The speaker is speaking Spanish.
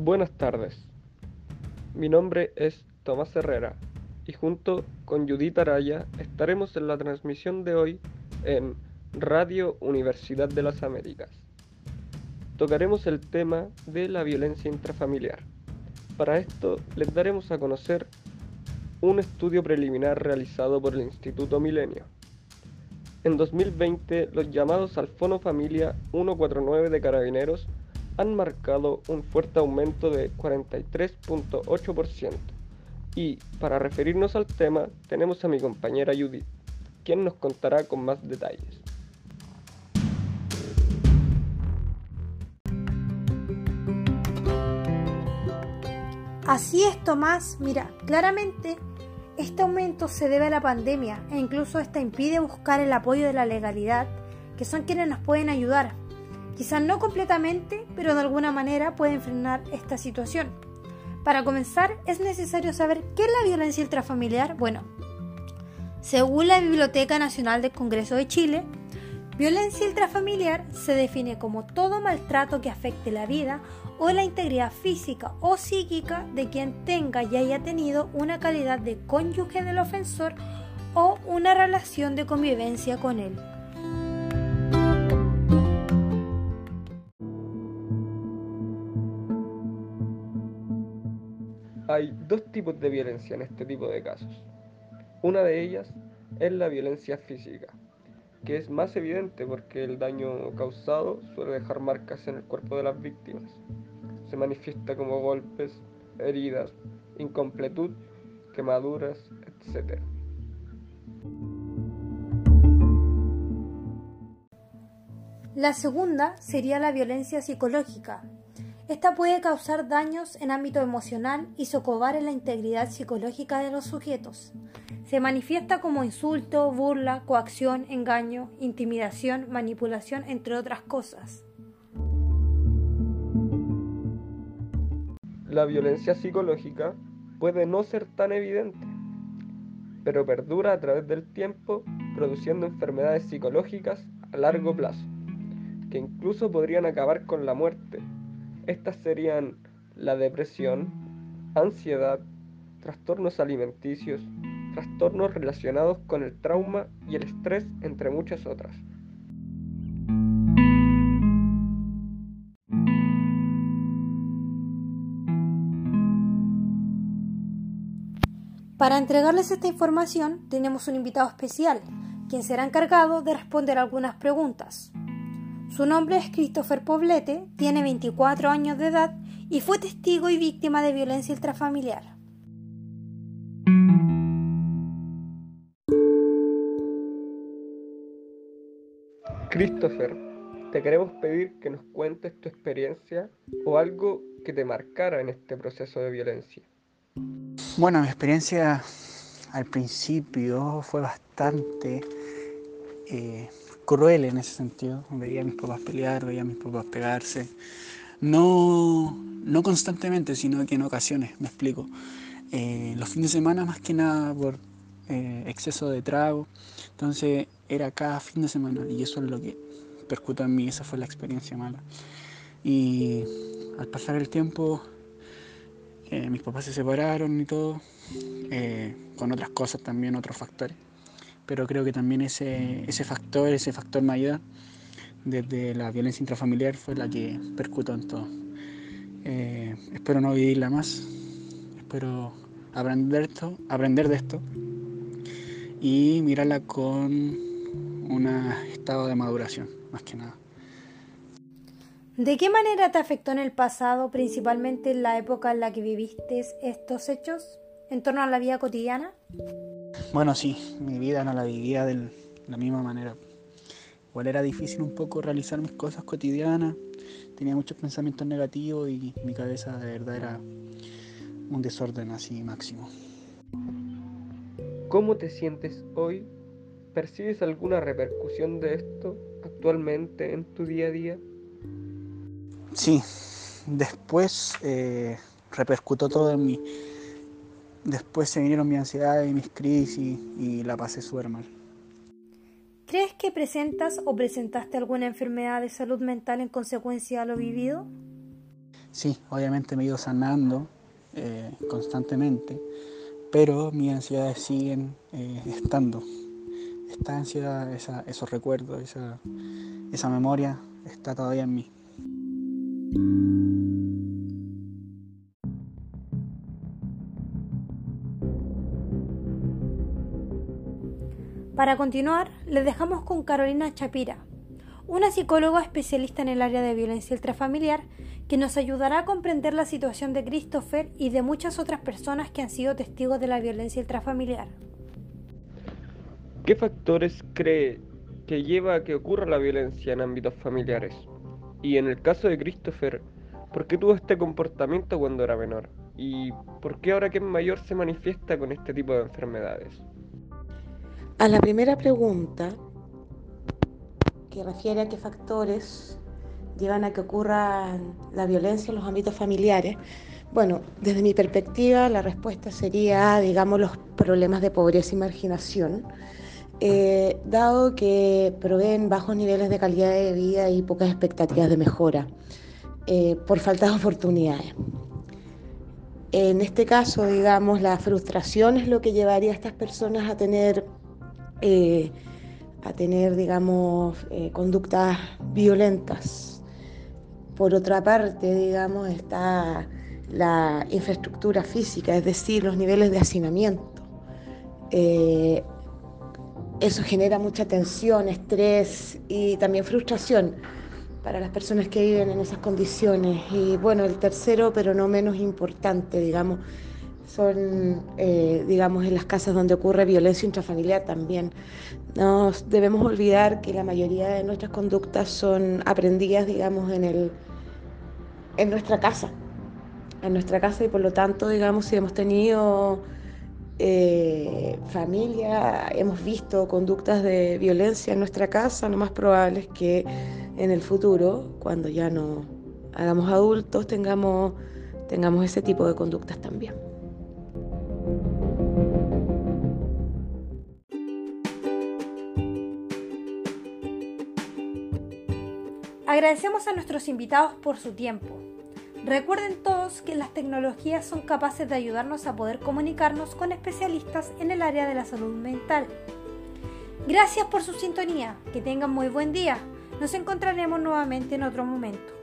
Buenas tardes. Mi nombre es Tomás Herrera y junto con Judith Araya estaremos en la transmisión de hoy en Radio Universidad de las Américas. Tocaremos el tema de la violencia intrafamiliar. Para esto les daremos a conocer un estudio preliminar realizado por el Instituto Milenio. En 2020, los llamados al Fono Familia 149 de Carabineros han marcado un fuerte aumento de 43.8%. Y para referirnos al tema, tenemos a mi compañera Judith, quien nos contará con más detalles. Así es, Tomás. Mira, claramente este aumento se debe a la pandemia e incluso esta impide buscar el apoyo de la legalidad, que son quienes nos pueden ayudar. Quizás no completamente, pero de alguna manera pueden frenar esta situación. Para comenzar, es necesario saber qué es la violencia intrafamiliar. Bueno, según la Biblioteca Nacional del Congreso de Chile, violencia intrafamiliar se define como todo maltrato que afecte la vida o la integridad física o psíquica de quien tenga y haya tenido una calidad de cónyuge del ofensor o una relación de convivencia con él. Hay dos tipos de violencia en este tipo de casos. Una de ellas es la violencia física, que es más evidente porque el daño causado suele dejar marcas en el cuerpo de las víctimas se manifiesta como golpes, heridas, incompletud, quemaduras, etc. La segunda sería la violencia psicológica. Esta puede causar daños en ámbito emocional y socovar en la integridad psicológica de los sujetos. Se manifiesta como insulto, burla, coacción, engaño, intimidación, manipulación, entre otras cosas. La violencia psicológica puede no ser tan evidente, pero perdura a través del tiempo produciendo enfermedades psicológicas a largo plazo, que incluso podrían acabar con la muerte. Estas serían la depresión, ansiedad, trastornos alimenticios, trastornos relacionados con el trauma y el estrés, entre muchas otras. Para entregarles esta información tenemos un invitado especial, quien será encargado de responder algunas preguntas. Su nombre es Christopher Poblete, tiene 24 años de edad y fue testigo y víctima de violencia intrafamiliar. Christopher, te queremos pedir que nos cuentes tu experiencia o algo que te marcara en este proceso de violencia. Bueno, mi experiencia al principio fue bastante eh, cruel en ese sentido. Veía a mis papás pelear, veía a mis papás pegarse. No, no constantemente, sino que en ocasiones, me explico. Eh, los fines de semana más que nada por eh, exceso de trago. Entonces era cada fin de semana y eso es lo que percutó en mí, esa fue la experiencia mala. Y al pasar el tiempo eh, mis papás se separaron y todo, eh, con otras cosas también, otros factores. Pero creo que también ese, ese factor, ese factor mayor, desde la violencia intrafamiliar, fue la que percutó en todo. Eh, espero no vivirla más, espero aprender, esto, aprender de esto y mirarla con un estado de maduración, más que nada. ¿De qué manera te afectó en el pasado, principalmente en la época en la que viviste estos hechos, en torno a la vida cotidiana? Bueno, sí, mi vida no la vivía de la misma manera. Igual era difícil un poco realizar mis cosas cotidianas, tenía muchos pensamientos negativos y mi cabeza de verdad era un desorden así máximo. ¿Cómo te sientes hoy? ¿Percibes alguna repercusión de esto actualmente en tu día a día? Sí, después eh, repercutó todo en mí. Después se vinieron mi ansiedad y mis crisis y la pasé súper mal. ¿Crees que presentas o presentaste alguna enfermedad de salud mental en consecuencia de lo vivido? sí, obviamente me he ido sanando eh, constantemente, pero mis ansiedades siguen eh, estando. Esta ansiedad, esos recuerdos, esa, esa memoria está todavía en mí. Para continuar, les dejamos con Carolina Chapira, una psicóloga especialista en el área de violencia intrafamiliar que nos ayudará a comprender la situación de Christopher y de muchas otras personas que han sido testigos de la violencia intrafamiliar. ¿Qué factores cree que lleva a que ocurra la violencia en ámbitos familiares? Y en el caso de Christopher, ¿por qué tuvo este comportamiento cuando era menor? ¿Y por qué ahora que es mayor se manifiesta con este tipo de enfermedades? A la primera pregunta, que refiere a qué factores llevan a que ocurra la violencia en los ámbitos familiares, bueno, desde mi perspectiva la respuesta sería, digamos, los problemas de pobreza y marginación, eh, dado que proveen bajos niveles de calidad de vida y pocas expectativas de mejora, eh, por falta de oportunidades. En este caso, digamos, la frustración es lo que llevaría a estas personas a tener eh, a tener, digamos, eh, conductas violentas. Por otra parte, digamos, está la infraestructura física, es decir, los niveles de hacinamiento. Eh, eso genera mucha tensión, estrés y también frustración para las personas que viven en esas condiciones. Y bueno, el tercero, pero no menos importante, digamos, son, eh, digamos, en las casas donde ocurre violencia intrafamiliar también. No debemos olvidar que la mayoría de nuestras conductas son aprendidas, digamos, en, el, en nuestra casa, en nuestra casa y por lo tanto, digamos, si hemos tenido eh, familia, hemos visto conductas de violencia en nuestra casa, lo más probable es que en el futuro, cuando ya no hagamos adultos, tengamos, tengamos ese tipo de conductas también. Agradecemos a nuestros invitados por su tiempo. Recuerden todos que las tecnologías son capaces de ayudarnos a poder comunicarnos con especialistas en el área de la salud mental. Gracias por su sintonía, que tengan muy buen día. Nos encontraremos nuevamente en otro momento.